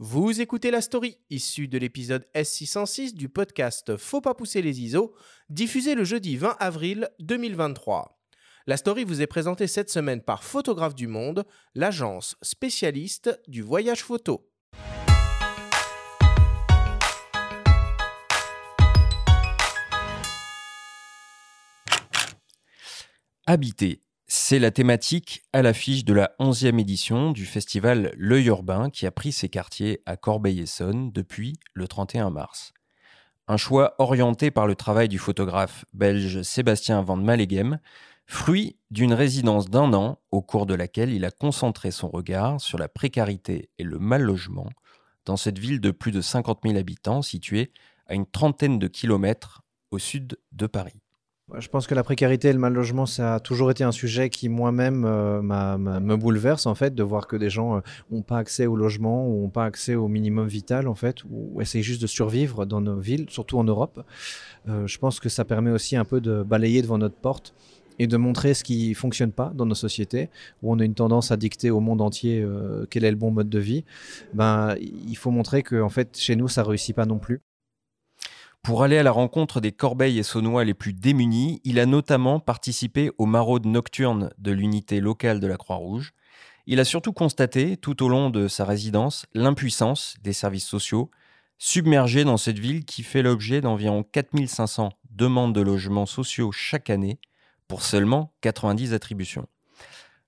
Vous écoutez la story issue de l'épisode S606 du podcast Faut pas pousser les ISO, diffusé le jeudi 20 avril 2023. La story vous est présentée cette semaine par Photographe du Monde, l'agence spécialiste du voyage photo. C'est la thématique à l'affiche de la 11e édition du festival L'œil urbain qui a pris ses quartiers à Corbeil-Essonne depuis le 31 mars. Un choix orienté par le travail du photographe belge Sébastien Van Malegem, fruit d'une résidence d'un an au cours de laquelle il a concentré son regard sur la précarité et le mal logement dans cette ville de plus de 50 000 habitants située à une trentaine de kilomètres au sud de Paris. Je pense que la précarité et le mal logement, ça a toujours été un sujet qui moi-même euh, me bouleverse en fait, de voir que des gens n'ont euh, pas accès au logement ou n'ont pas accès au minimum vital en fait, ou essayent juste de survivre dans nos villes, surtout en Europe. Euh, je pense que ça permet aussi un peu de balayer devant notre porte et de montrer ce qui fonctionne pas dans nos sociétés, où on a une tendance à dicter au monde entier quel est le bon mode de vie. Ben, il faut montrer que en fait, chez nous, ça réussit pas non plus. Pour aller à la rencontre des Corbeilles et Saunois les plus démunis, il a notamment participé aux maraudes nocturnes de l'unité locale de la Croix-Rouge. Il a surtout constaté, tout au long de sa résidence, l'impuissance des services sociaux, submergés dans cette ville qui fait l'objet d'environ 4500 demandes de logements sociaux chaque année pour seulement 90 attributions.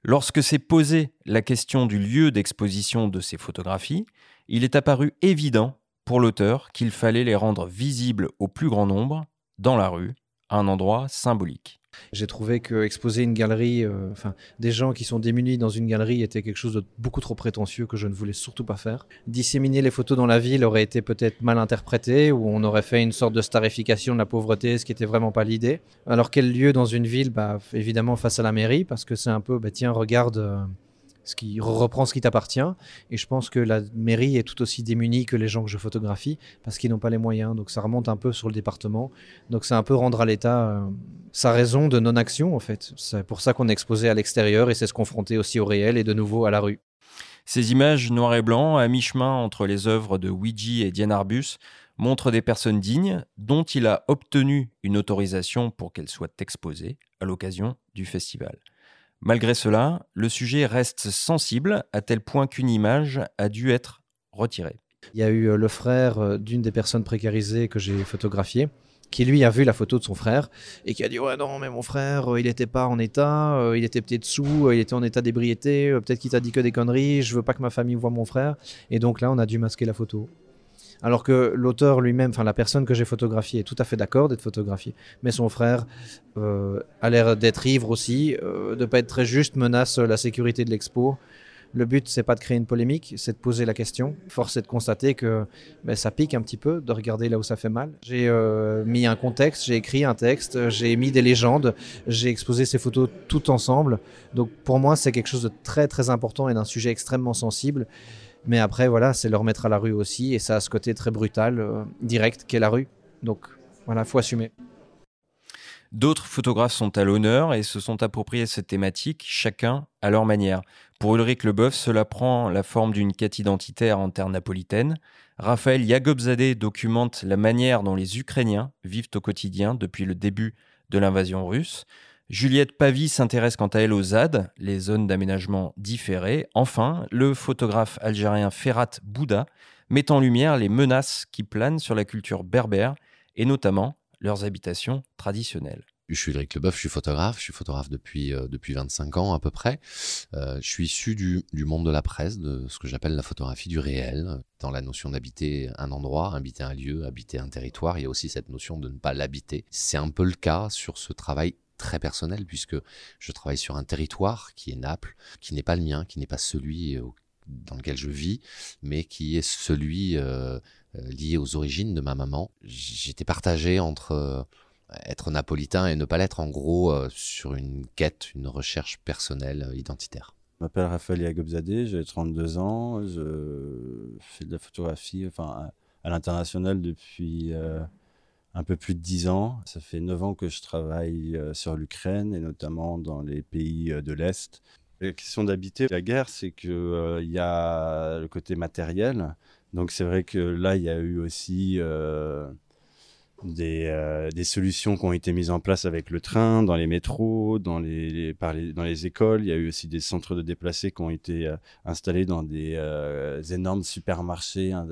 Lorsque s'est posée la question du lieu d'exposition de ces photographies, il est apparu évident pour l'auteur qu'il fallait les rendre visibles au plus grand nombre, dans la rue, à un endroit symbolique. J'ai trouvé que exposer une galerie, euh, enfin des gens qui sont démunis dans une galerie était quelque chose de beaucoup trop prétentieux que je ne voulais surtout pas faire. Disséminer les photos dans la ville aurait été peut-être mal interprété ou on aurait fait une sorte de starification de la pauvreté, ce qui était vraiment pas l'idée. Alors quel lieu dans une ville? Bah évidemment face à la mairie parce que c'est un peu, bah tiens regarde. Euh, ce qui reprend ce qui t'appartient. Et je pense que la mairie est tout aussi démunie que les gens que je photographie parce qu'ils n'ont pas les moyens. Donc ça remonte un peu sur le département. Donc c'est un peu rendre à l'État euh, sa raison de non-action en fait. C'est pour ça qu'on est exposé à l'extérieur et c'est se confronter aussi au réel et de nouveau à la rue. Ces images noir et blanc, à mi-chemin entre les œuvres de Ouija et Diane Arbus, montrent des personnes dignes dont il a obtenu une autorisation pour qu'elles soient exposées à l'occasion du festival. Malgré cela, le sujet reste sensible à tel point qu'une image a dû être retirée. Il y a eu euh, le frère euh, d'une des personnes précarisées que j'ai photographiées qui lui a vu la photo de son frère et qui a dit ouais non mais mon frère euh, il n'était pas en état, il était peut-être sous, il était en état d'ébriété, peut-être qu'il t'a dit que des conneries, je veux pas que ma famille voit mon frère et donc là on a dû masquer la photo. Alors que l'auteur lui-même, enfin la personne que j'ai photographiée est tout à fait d'accord d'être photographiée, mais son frère euh, a l'air d'être ivre aussi, euh, de pas être très juste, menace la sécurité de l'expo. Le but, c'est pas de créer une polémique, c'est de poser la question. Force est de constater que ben, ça pique un petit peu de regarder là où ça fait mal. J'ai euh, mis un contexte, j'ai écrit un texte, j'ai mis des légendes, j'ai exposé ces photos tout ensemble. Donc pour moi, c'est quelque chose de très très important et d'un sujet extrêmement sensible. Mais après, voilà, c'est le remettre à la rue aussi, et ça a ce côté très brutal, euh, direct, qu'est la rue. Donc voilà, faut assumer. D'autres photographes sont à l'honneur et se sont appropriés cette thématique, chacun à leur manière. Pour Ulrich Leboeuf, cela prend la forme d'une quête identitaire en terre napolitaine. Raphaël Yagobzadeh documente la manière dont les Ukrainiens vivent au quotidien depuis le début de l'invasion russe. Juliette Pavie s'intéresse quant à elle aux ZAD, les zones d'aménagement différées. Enfin, le photographe algérien Ferrat Bouda met en lumière les menaces qui planent sur la culture berbère et notamment leurs habitations traditionnelles. Je suis Eric Leboeuf, je suis photographe, je suis photographe depuis, euh, depuis 25 ans à peu près. Euh, je suis issu du, du, monde de la presse, de ce que j'appelle la photographie du réel. Dans la notion d'habiter un endroit, habiter un lieu, habiter un territoire, il y a aussi cette notion de ne pas l'habiter. C'est un peu le cas sur ce travail très personnel puisque je travaille sur un territoire qui est Naples, qui n'est pas le mien, qui n'est pas celui euh, dans lequel je vis, mais qui est celui euh, euh, lié aux origines de ma maman. J'étais partagé entre être napolitain et ne pas l'être, en gros, sur une quête, une recherche personnelle identitaire. Je m'appelle Raphaël Yagobzadeh, j'ai 32 ans, je fais de la photographie enfin, à, l'international depuis un peu plus de dix ans. Ça fait neuf ans que je travaille euh, sur l'Ukraine et notamment dans les pays euh, de l'Est. La question d'habiter la guerre, c'est qu'il euh, y a le côté matériel. Donc c'est vrai que là, il y a eu aussi des, euh, des, solutions qui ont été mises en place avec le train, dans les métros, dans les, par les, dans les écoles. Il y a eu aussi des centres de déplacés qui ont été installés dans des énormes supermarchés, hein,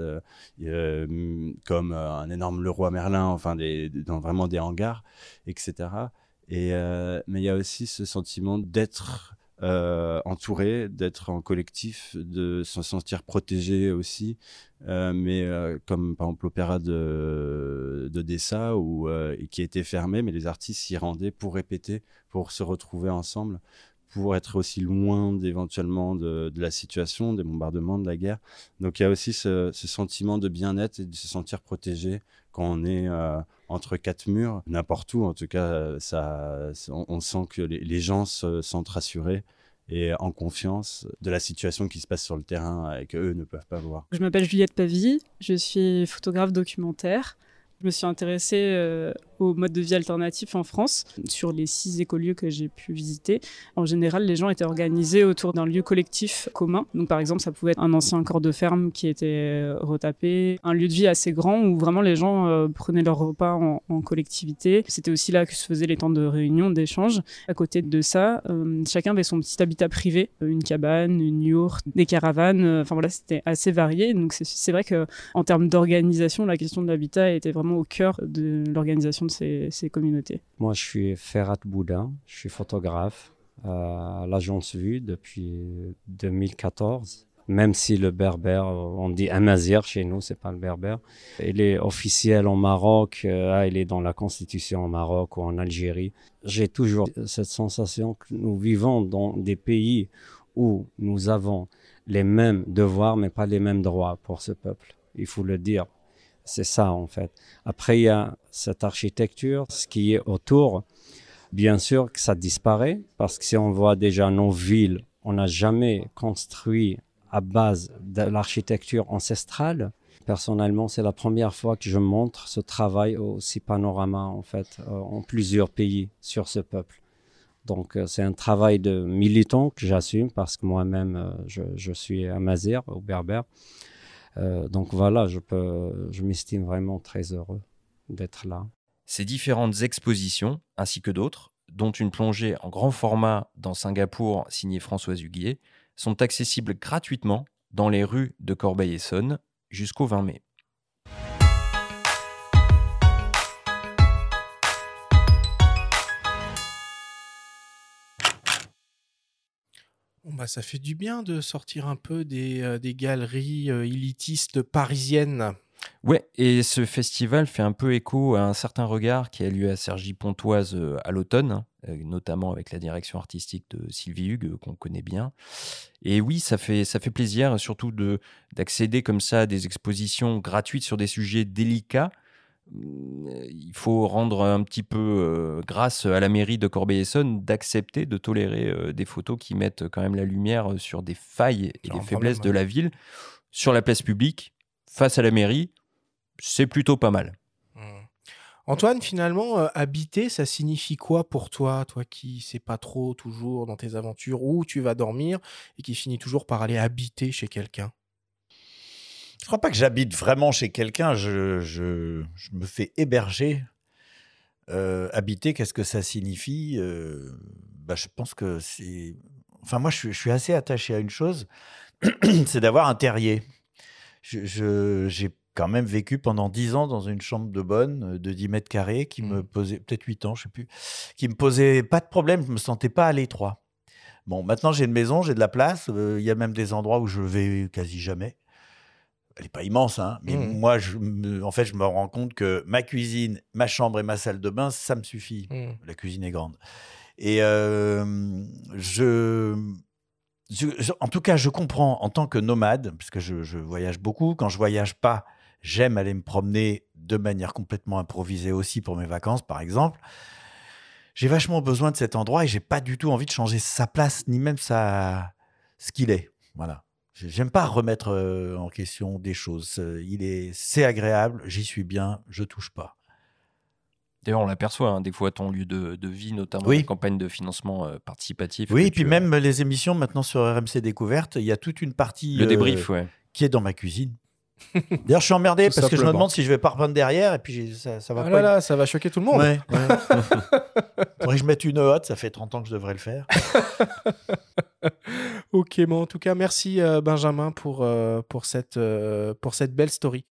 comme un énorme Leroy Merlin, enfin des, dans vraiment des hangars, etc. Et, mais il y a aussi ce sentiment d'être euh, entouré, d'être en collectif, de se sentir protégé aussi. Euh, mais euh, comme par exemple l'opéra de, de où, qui été fermé, mais les artistes s'y rendaient pour répéter, pour se retrouver ensemble, pour être aussi loin éventuellement de, la situation, des bombardements, de la guerre. Donc il y a aussi ce, sentiment de bien-être et de se sentir protégé quand on est entre quatre murs, n'importe où. En tout cas, ça, on, sent que les, gens se sentent rassurés et en confiance de la situation qui se passe sur le terrain et qu'eux ne peuvent pas voir. Je m'appelle Juliette Pavie, je suis photographe documentaire. Je me suis intéressée euh, au mode de vie alternatif en France. Sur les six écolieux que j'ai pu visiter, en général, les gens étaient organisés autour d'un lieu collectif commun. Donc, par exemple, ça pouvait être un ancien corps de ferme qui était euh, retapé, un lieu de vie assez grand où vraiment les gens euh, prenaient leur repas en, collectivité. C'était aussi là que se faisaient les temps de réunion, d'échange. À côté de ça, euh, chacun avait son petit habitat privé, une cabane, une yourte, des caravanes. Enfin voilà, c'était assez varié. Donc, c'est vrai que en termes d'organisation, la question de l'habitat était vraiment au cœur de l'organisation ces, communautés Moi, je suis Ferrat Bouda, je suis photographe à l'agence Vue depuis 2014. Même si le berbère, on dit amazir chez nous, c'est pas le berbère. Il est officiel en Maroc, euh, il est dans la constitution au Maroc ou en Algérie. J'ai toujours cette sensation que nous vivons dans des pays où nous avons les mêmes devoirs mais pas les mêmes droits pour ce peuple. Il faut le dire. C'est ça, en fait. Après, il y a cette architecture, ce qui est autour. Bien sûr que ça disparaît, parce que si on voit déjà nos villes, on n'a jamais construit à base de l'architecture ancestrale. Personnellement, c'est la première fois que je montre ce travail aussi panorama, en fait, euh, en plusieurs pays sur ce peuple. Donc, euh, c'est un travail de militant que j'assume parce que moi-même, euh, je, je, suis amazir ou berbère. Euh, donc voilà, je, peux, je m'estime vraiment très heureux d'être là. Ces différentes expositions, ainsi que d'autres, dont une plongée en grand format dans Singapour signée Françoise Huguier, sont accessibles gratuitement dans les rues de Corbeil-Essonne jusqu'au 20 mai. Bah, ça fait du bien de sortir un peu des, euh, galeries euh, élitistes parisiennes. Ouais, et ce festival fait un peu écho à un certain regard qui a lieu à Sergi Pontoise euh, à l'automne, hein, notamment avec la direction artistique de Sylvie Hugues, qu'on connaît bien. Et oui, ça fait, ça fait plaisir, surtout d'accéder comme ça à des expositions gratuites sur des sujets délicats il faut rendre un petit peu euh, grâce à la mairie de Corbeil-Essonne d'accepter de tolérer euh, des photos qui mettent quand même la lumière euh, sur des failles et des faiblesses de la ville sur la place publique face à la mairie. C'est plutôt pas mal. Mmh. Antoine, finalement, habiter, ça signifie quoi pour toi, toi qui sais pas trop toujours dans tes aventures où tu vas dormir et qui finis toujours par aller habiter chez quelqu'un? Je crois pas que j'habite vraiment chez quelqu'un. Je, je, me fais héberger. Euh, habiter, qu'est-ce que ça signifie euh, bah, Je pense que c'est. Enfin, moi, je, suis assez attaché à une chose c'est d'avoir un terrier. J'ai quand même vécu pendant 10 ans dans une chambre de bonne de 10 mètres carrés qui me mmh. posait, peut-être 8 ans, je sais plus, qui me posait pas de problème, je me sentais pas à l'étroit. Bon, maintenant j'ai une maison, j'ai de la place, euh, il y a même des endroits où je vais quasi jamais elle n'est pas immense, hein, mais mmh. moi, je en fait, je me rends compte que ma cuisine, ma chambre et ma salle de bain, ça me suffit. Mmh. La cuisine est grande. Et je, en tout cas, je comprends en tant que nomade, parce que je, voyage beaucoup. Quand je voyage pas, j'aime aller me promener de manière complètement improvisée aussi pour mes vacances, par exemple. J'ai vachement besoin de cet endroit et j'ai pas du tout envie de changer sa place ni même sa ce qu'il est. Voilà. J'aime pas remettre euh, en question des choses. Il est, c'est agréable, j'y suis bien, je touche pas. D'ailleurs, on l'aperçoit, hein, des fois, ton lieu de, de vie, notamment Oui. les campagnes de financement euh, participatif. Oui, et puis euh, même les émissions maintenant sur RMC Découverte, il y a toute une partie Le euh, débrief, ouais. qui est dans ma cuisine. D'ailleurs, je suis emmerdé parce que je me demande si je vais pas reprendre derrière et puis j'ai- ça, ça va Ah pas. là là, ça va choquer tout le monde. Ouais, ouais. Faudrait que je mette une hotte, ça fait 30 ans que je devrais le faire. Ok, bon, en tout cas, merci euh, Benjamin pour, euh, pour, cette, euh, pour cette belle story.